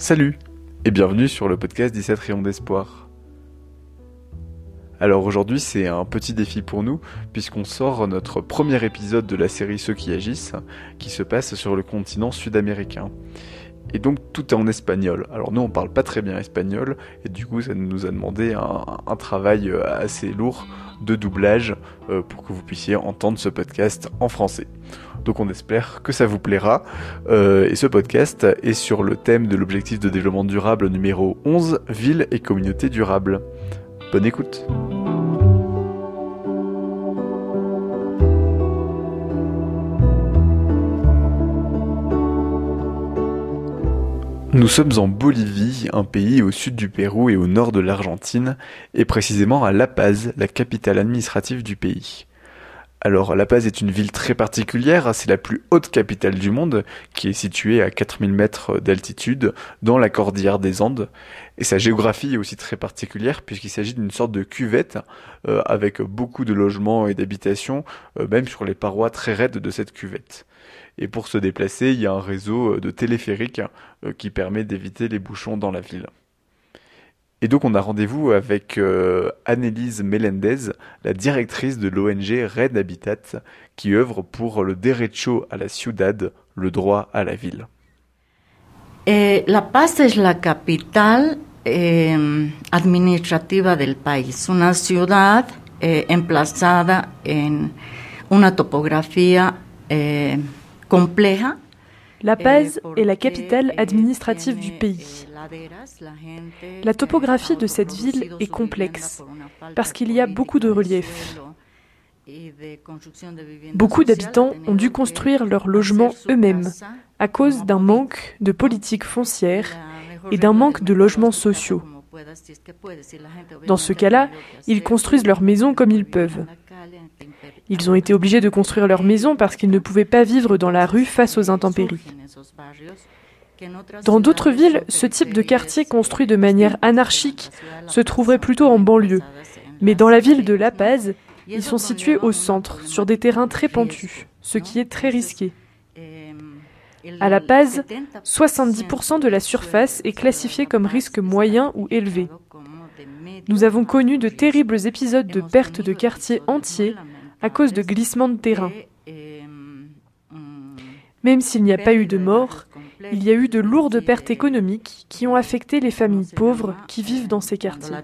Salut et bienvenue sur le podcast 17 rayons d'espoir. Alors aujourd'hui c'est un petit défi pour nous puisqu'on sort notre premier épisode de la série Ceux qui agissent qui se passe sur le continent sud-américain. Et donc tout est en espagnol. Alors nous on parle pas très bien espagnol et du coup ça nous a demandé un, travail euh, assez lourd de doublage euh, pour que vous puissiez entendre ce podcast en français. Donc on espère que ça vous plaira. Euh, et ce podcast est sur le thème de l'objectif de développement durable numéro 11, ville et communauté durable. Bonne écoute. Nous sommes en Bolivie, un pays au sud du Pérou et au nord de l'Argentine, et précisément à La Paz, la capitale administrative du pays. Alors La Paz est une ville très particulière, c'est la plus haute capitale du monde, qui est située à 4000 mètres d'altitude dans la cordillère des Andes, et sa géographie est aussi très particulière puisqu'il s'agit d'une sorte de cuvette euh, avec beaucoup de logements et d'habitations, euh, même sur les parois très raides de cette cuvette. Et pour se déplacer, il y a un réseau euh, de téléphériques euh, qui permet d'éviter les bouchons dans la ville. Et donc on a rendez-vous avec euh, Annelise Melendez, la directrice de l'ONG Red Habitat, qui œuvre pour le derecho a la ciudad, le droit à la ville. Eh, la Paz es la capital eh, administrativa del país, una ciudad eh, emplazada en una topografía eh, la Paz est la capitale administrative du pays. La topographie de cette ville est complexe parce qu'il y a beaucoup de relief. Beaucoup d'habitants ont dû construire leurs logements eux-mêmes à cause d'un manque de politique foncière et d'un manque de logements sociaux. Dans ce cas-là, ils construisent leurs maisons comme ils peuvent. Ils ont été obligés de construire leur maison parce qu'ils ne pouvaient pas vivre dans la rue face aux intempéries. Dans d'autres villes, ce type de quartier construit de manière anarchique se trouverait plutôt en banlieue. Mais dans la ville de La Paz, ils sont situés au centre, sur des terrains très pentus, ce qui est très risqué. À La Paz, 70% de la surface est classifiée comme risque moyen ou élevé. Nous avons connu de terribles épisodes de perte de quartiers entiers à cause de glissements de terrain. Même s'il n'y a pas eu de mort, il y a eu de lourdes pertes économiques qui ont affecté les familles pauvres qui vivent dans ces quartiers.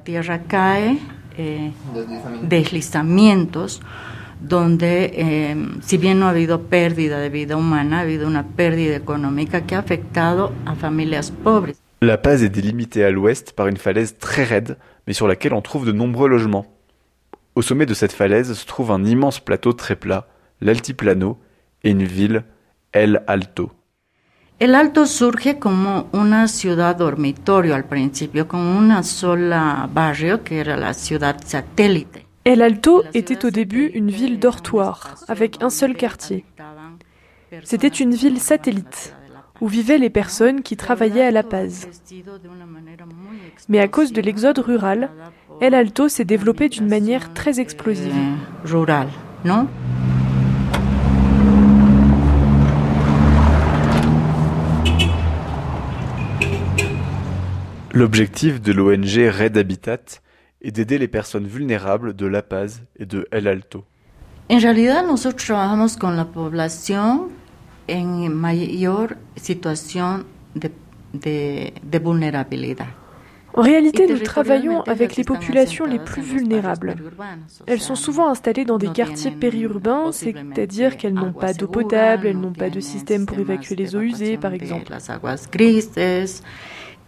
donde eh, si bien no ha habido pérdida de vida humana, ha habido una pérdida económica que ha afectado a familias pobres. La Paz est délimitée à l'ouest par une falaise très raide, mais sur laquelle on trouve de nombreux logements. Au sommet de cette falaise se trouve un immense plateau très plat, l'Altiplano, et une ville, El Alto. El Alto surge como una ciudad dormitorio al principio, con una sola barrio que era la ciudad satélite. El Alto était au début une ville dortoir, avec un seul quartier. C'était une ville satellite, où vivaient les personnes qui travaillaient à La Paz. Mais à cause de l'exode rural, El Alto s'est développé d'une manière très explosive. Rural, non? L'objectif de l'ONG Red Habitat est d'aider les personnes vulnérables de La Paz et de El Alto. En realidad nosotros trabajamos con la población en mayor situación de, de, de vulnerabilidad. En réalité, nous travaillons avec les populations les plus vulnérables. Elles sont souvent installées dans des quartiers périurbains, c'est-à-dire qu'elles n'ont pas d'eau potable, elles n'ont pas de système pour évacuer les eaux usées, par exemple.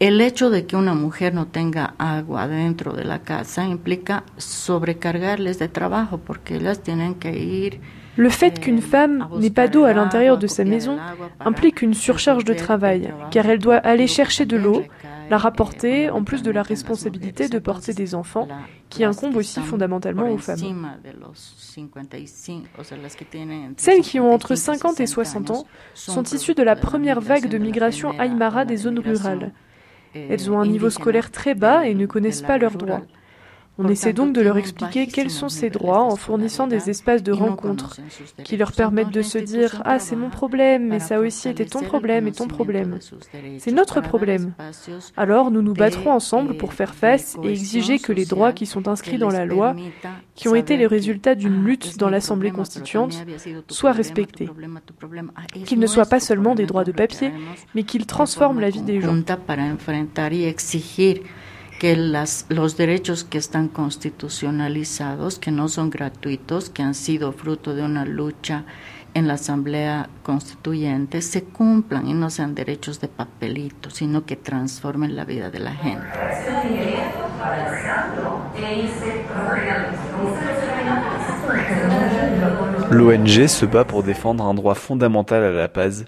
El hecho de que una mujer no tenga agua dentro de la casa implica sobrecargarles de trabajo porque ellas tienen que ir le fait qu'une femme n'ait pas d'eau à l'intérieur de sa maison implique une surcharge de travail, car elle doit aller chercher de l'eau, la rapporter, en plus de la responsabilité de porter des enfants, qui incombe aussi fondamentalement aux femmes. Celles qui ont entre 50 et 60 ans sont issues de la première vague de migration aymara des zones rurales. Elles ont un niveau scolaire très bas et ne connaissent pas leurs droits. On essaie donc de leur expliquer quels sont ces droits en fournissant des espaces de rencontre qui leur permettent de se dire Ah, c'est mon problème, mais ça aussi était ton problème et ton problème. C'est notre problème. Alors nous nous battrons ensemble pour faire face et exiger que les droits qui sont inscrits dans la loi, qui ont été les résultats d'une lutte dans l'Assemblée constituante, soient respectés. Qu'ils ne soient pas seulement des droits de papier, mais qu'ils transforment la vie des gens. Que las, los derechos que están constitucionalizados, que no son gratuitos, que han sido fruto de una lucha en la Asamblea Constituyente, se cumplan y no sean derechos de papelito, sino que transformen la vida de la gente. L'ONG se bat pour défendre un droit fondamental à la paz,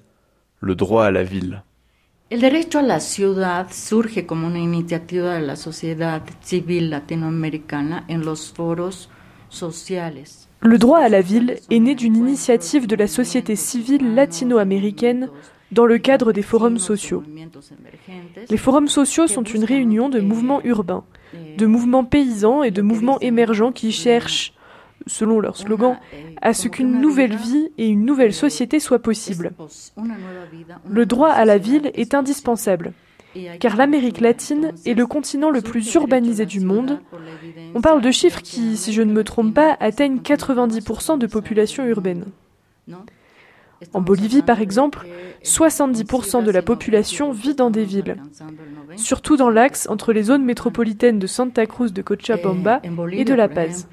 le droit à la ville. Le droit à la ville est né d'une initiative de la société civile latino-américaine dans le cadre des forums sociaux. Les forums sociaux sont une réunion de mouvements urbains, de mouvements paysans et de mouvements émergents qui cherchent selon leur slogan, à ce qu'une nouvelle vie et une nouvelle société soient possibles. Le droit à la ville est indispensable, car l'Amérique latine est le continent le plus urbanisé du monde. On parle de chiffres qui, si je ne me trompe pas, atteignent 90% de population urbaine. En Bolivie, par exemple, 70% de la population vit dans des villes, surtout dans l'axe entre les zones métropolitaines de Santa Cruz de Cochabamba et de La Paz.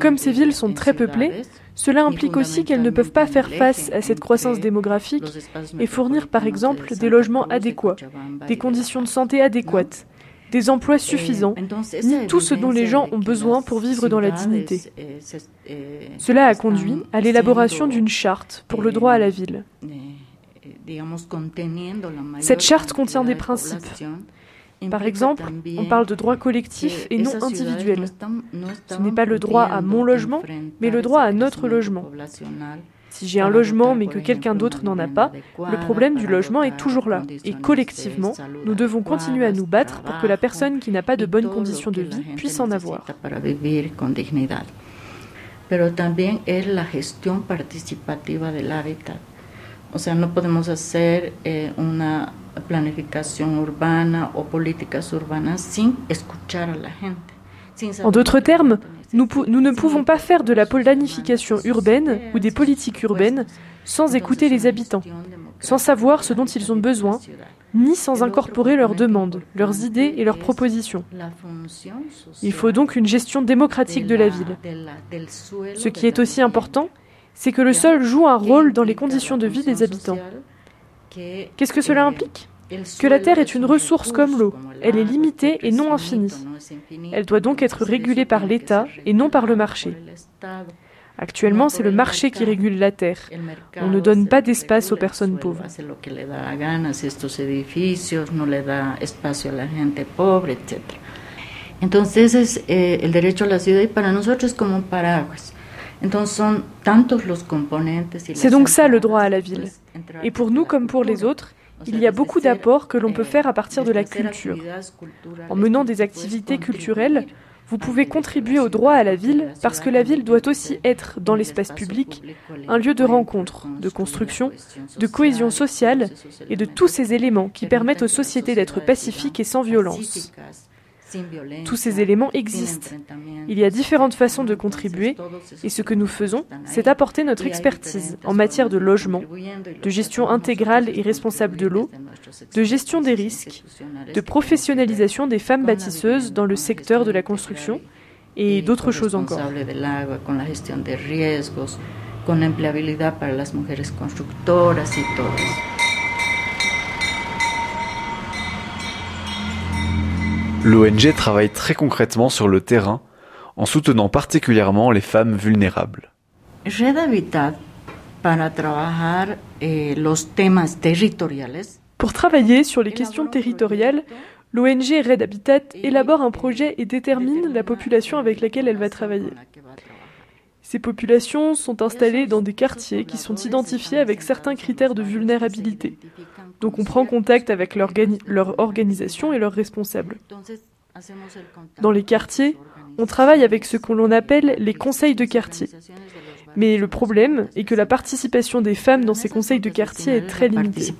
Comme ces villes sont très peuplées, cela implique aussi qu'elles ne peuvent pas faire face à cette croissance démographique et fournir par exemple des logements adéquats, des conditions de santé adéquates, des emplois suffisants, ni tout ce dont les gens ont besoin pour vivre dans la dignité. Cela a conduit à l'élaboration d'une charte pour le droit à la ville. Cette charte contient des principes. Par exemple, on parle de droit collectif et non individuel. Ce n'est pas le droit à mon logement, mais le droit à notre logement. Si j'ai un logement mais que quelqu'un d'autre n'en a pas, le problème du logement est toujours là. Et collectivement, nous devons continuer à nous battre pour que la personne qui n'a pas de bonnes conditions de vie puisse en avoir. Pero también es la gestión participativa del hábitat. O sea, no podemos hacer eh, una planificación urbana o políticas urbanas sin escuchar a la gente. En d'autres termes, nous, ne pouvons pas faire de la planification urbaine ou des politiques urbaines sans écouter les habitants, sans savoir ce dont ils ont besoin, ni sans incorporer leurs demandes, leurs idées et leurs propositions. Il faut donc une gestion démocratique de la ville. Ce qui est aussi important, c'est que le sol joue un rôle dans les conditions de vie des habitants. Qu'est-ce que cela implique? Que la Terre est une ressource comme l'eau. Elle est limitée et non infinie. Elle doit donc être régulée par l'État et non par le marché. Actuellement, c'est le marché qui régule la terre. On ne donne pas d'espace aux personnes pauvres. Entonces, el derecho a la ciudad para nosotros es como un paraguas. C'est donc ça le droit à la ville. Et pour nous comme pour les autres, il y a beaucoup d'apports que l'on peut faire à partir de la culture. En menant des activités culturelles, vous pouvez contribuer au droit à la ville parce que la ville doit aussi être, dans l'espace public, un lieu de rencontre, de construction, de cohésion sociale et de tous ces éléments qui permettent aux sociétés d'être pacifiques et sans violence. Tous ces éléments existent. Il y a différentes façons de contribuer et ce que nous faisons, c'est apporter notre expertise en matière de logement, de gestion intégrale et responsable de l'eau, de gestion des risques, de professionnalisation des femmes bâtisseuses dans le secteur de la construction et d'autres choses encore. L'ONG travaille très concrètement sur le terrain en soutenant particulièrement les femmes vulnérables. Pour travailler sur les questions territoriales, l'ONG Red Habitat élabore un projet et détermine la population avec laquelle elle va travailler. Ces populations sont installées dans des quartiers qui sont identifiés avec certains critères de vulnérabilité. Donc on prend contact avec leur organisation et leurs responsables. Dans les quartiers, on travaille avec ce que l'on appelle les conseils de quartier. Mais le problème est que la participation des femmes dans ces conseils de quartier est très limitée.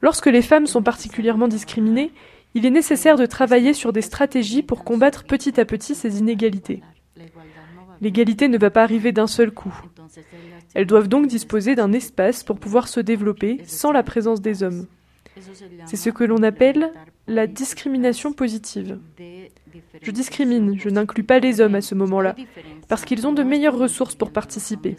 Lorsque les femmes sont particulièrement discriminées, il est nécessaire de travailler sur des stratégies pour combattre petit à petit ces inégalités. L'égalité ne va pas arriver d'un seul coup. Elles doivent donc disposer d'un espace pour pouvoir se développer sans la présence des hommes. C'est ce que l'on appelle la discrimination positive. Je discrimine, je n'inclus pas les hommes à ce moment-là, parce qu'ils ont de meilleures ressources pour participer.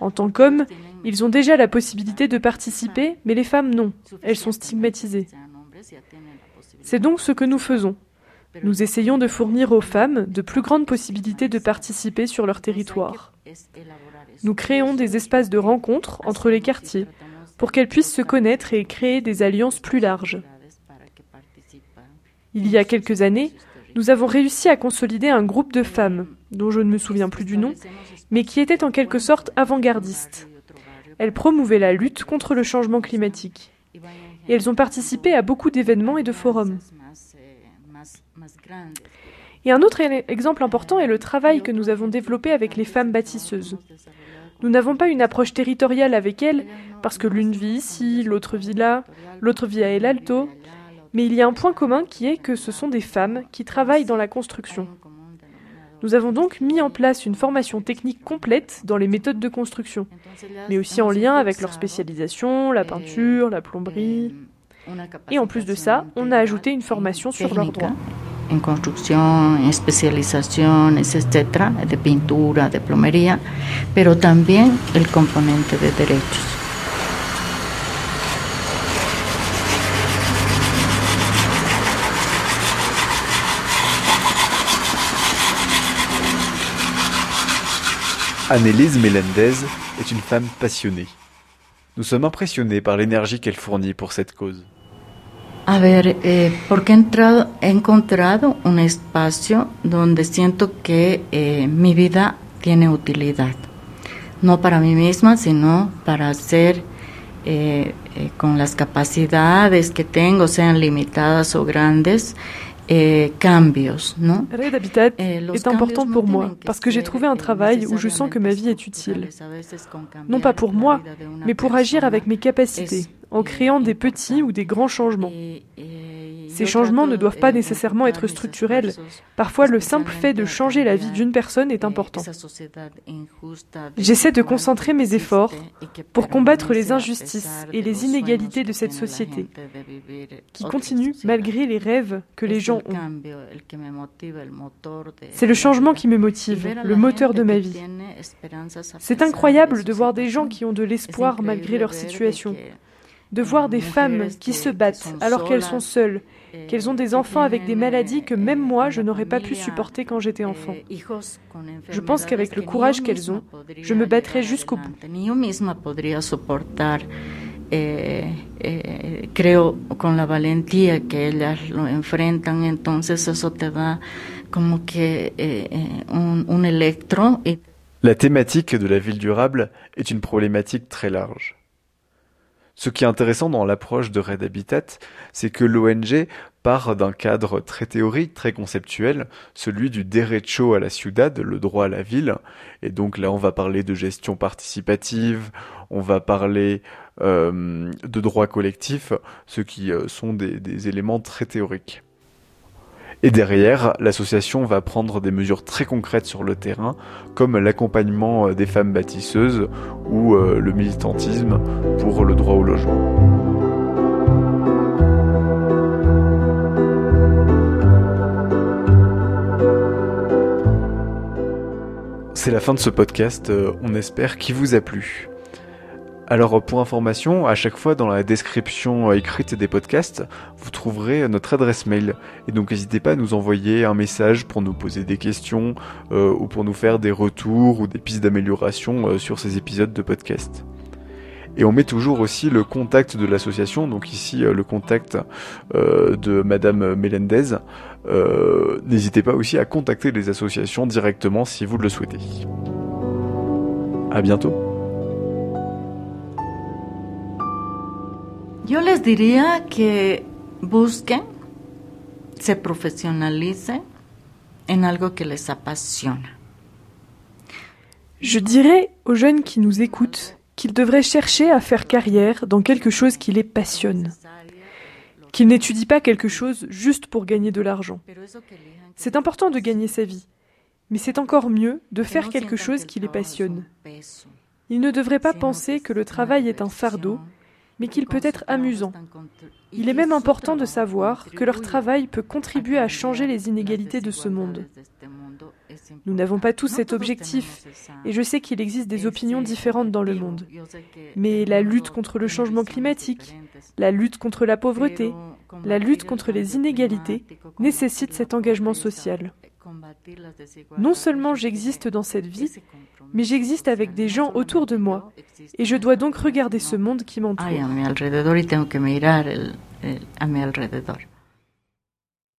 En tant qu'hommes, ils ont déjà la possibilité de participer, mais les femmes non, elles sont stigmatisées. C'est donc ce que nous faisons. Nous essayons de fournir aux femmes de plus grandes possibilités de participer sur leur territoire. Nous créons des espaces de rencontre entre les quartiers pour qu'elles puissent se connaître et créer des alliances plus larges. Il y a quelques années, nous avons réussi à consolider un groupe de femmes, dont je ne me souviens plus du nom, mais qui étaient en quelque sorte avant-gardistes. Elles promouvaient la lutte contre le changement climatique. Et elles ont participé à beaucoup d'événements et de forums. Et un autre exemple important est le travail que nous avons développé avec les femmes bâtisseuses. Nous n'avons pas une approche territoriale avec elles, parce que l'une vit ici, l'autre vit là, l'autre vit à El Alto, mais il y a un point commun qui est que ce sont des femmes qui travaillent dans la construction. Nous avons donc mis en place une formation technique complète dans les méthodes de construction, mais aussi en lien avec leur spécialisation, la peinture, la plomberie. Et en plus de ça, on a ajouté une formation sur leurs droits. en construcción, en especializaciones, etcétera, de pintura, de plomería, pero también el componente de derechos. Annelise Melendez est une femme passionnée. Nous sommes impressionnés par l'énergie qu'elle fournit pour cette cause. A ver, eh, porque he, entrado, he encontrado un espacio donde siento que eh, mi vida tiene utilidad. No para mí misma, sino para hacer eh, eh, con las capacidades que tengo, sean limitadas o grandes, eh, cambios, ¿no? Red Habitat eh, est important pour moi parce que j'ai trouvé un travail où je sens que ma vie est utile. Non pas pour moi, mais pour agir avec mes capacités, en créant des petits ou des grands changements. Ces changements ne doivent pas nécessairement être structurels. Parfois, le simple fait de changer la vie d'une personne est important. J'essaie de concentrer mes efforts pour combattre les injustices et les inégalités de cette société, qui continue malgré les rêves que les gens ont. C'est le changement qui me motive, le moteur de ma vie. C'est incroyable de voir des gens qui ont de l'espoir malgré leur situation de voir des femmes qui se battent alors qu'elles sont seules qu'elles ont des enfants avec des maladies que même moi je n'aurais pas pu supporter quand j'étais enfant. Je pense qu'avec le courage qu'elles ont, je me battrai jusqu'au bout. Eh, eh, creo con la valentía que ellas lo enfrentan, entonces eso te da como que eh, un, un électro. La thématique de la ville durable est une problématique très large. Ce qui est intéressant dans l'approche de Red Habitat, c'est que l'ONG part d'un cadre très théorique, très conceptuel, celui du derecho à la ciudad, le droit à la ville. Et donc là, on va parler de gestion participative, on va parler euh, de droit collectif, ce qui euh, sont des éléments très théoriques. Et derrière, l'association va prendre des mesures très concrètes sur le terrain, comme l'accompagnement euh, des femmes bâtisseuses ou euh, le militantisme pour le droit au logement. C'est la fin de ce podcast, euh, on espère qu'il vous a plu. Alors pour information, à chaque fois dans la description écrite des podcasts, vous trouverez notre adresse mail. Et donc n'hésitez pas à nous envoyer un message pour nous poser des questions euh, ou pour nous faire des retours ou des pistes d'amélioration euh, sur ces épisodes de podcast. Et on met toujours aussi le contact de l'association, donc ici euh, le contact de Madame Melendez. N'hésitez pas aussi à contacter les associations directement si vous le souhaitez. À bientôt. Yo les diría que busquen, se profesionalicen en algo que les apasiona. Je dirais aux jeunes qui nous écoutent qu'ils devraient chercher à faire carrière dans quelque chose qui les passionne, qu'ils n'étudient pas quelque chose juste pour gagner de l'argent. C'est important de gagner sa vie, mais c'est encore mieux de faire quelque chose qui les passionne. Ils ne devraient pas penser que le travail est un fardeau, mais qu'il peut être amusant. Il est même important de savoir que leur travail peut contribuer à changer les inégalités de ce monde. Nous n'avons pas tous cet objectif, et je sais qu'il existe des opinions différentes dans le monde. Mais la lutte contre le changement climatique, la lutte contre la pauvreté, la lutte contre les inégalités nécessite cet engagement social. Non seulement j'existe dans cette vie, mais j'existe avec des gens autour de moi, et je dois donc regarder ce monde qui m'entoure.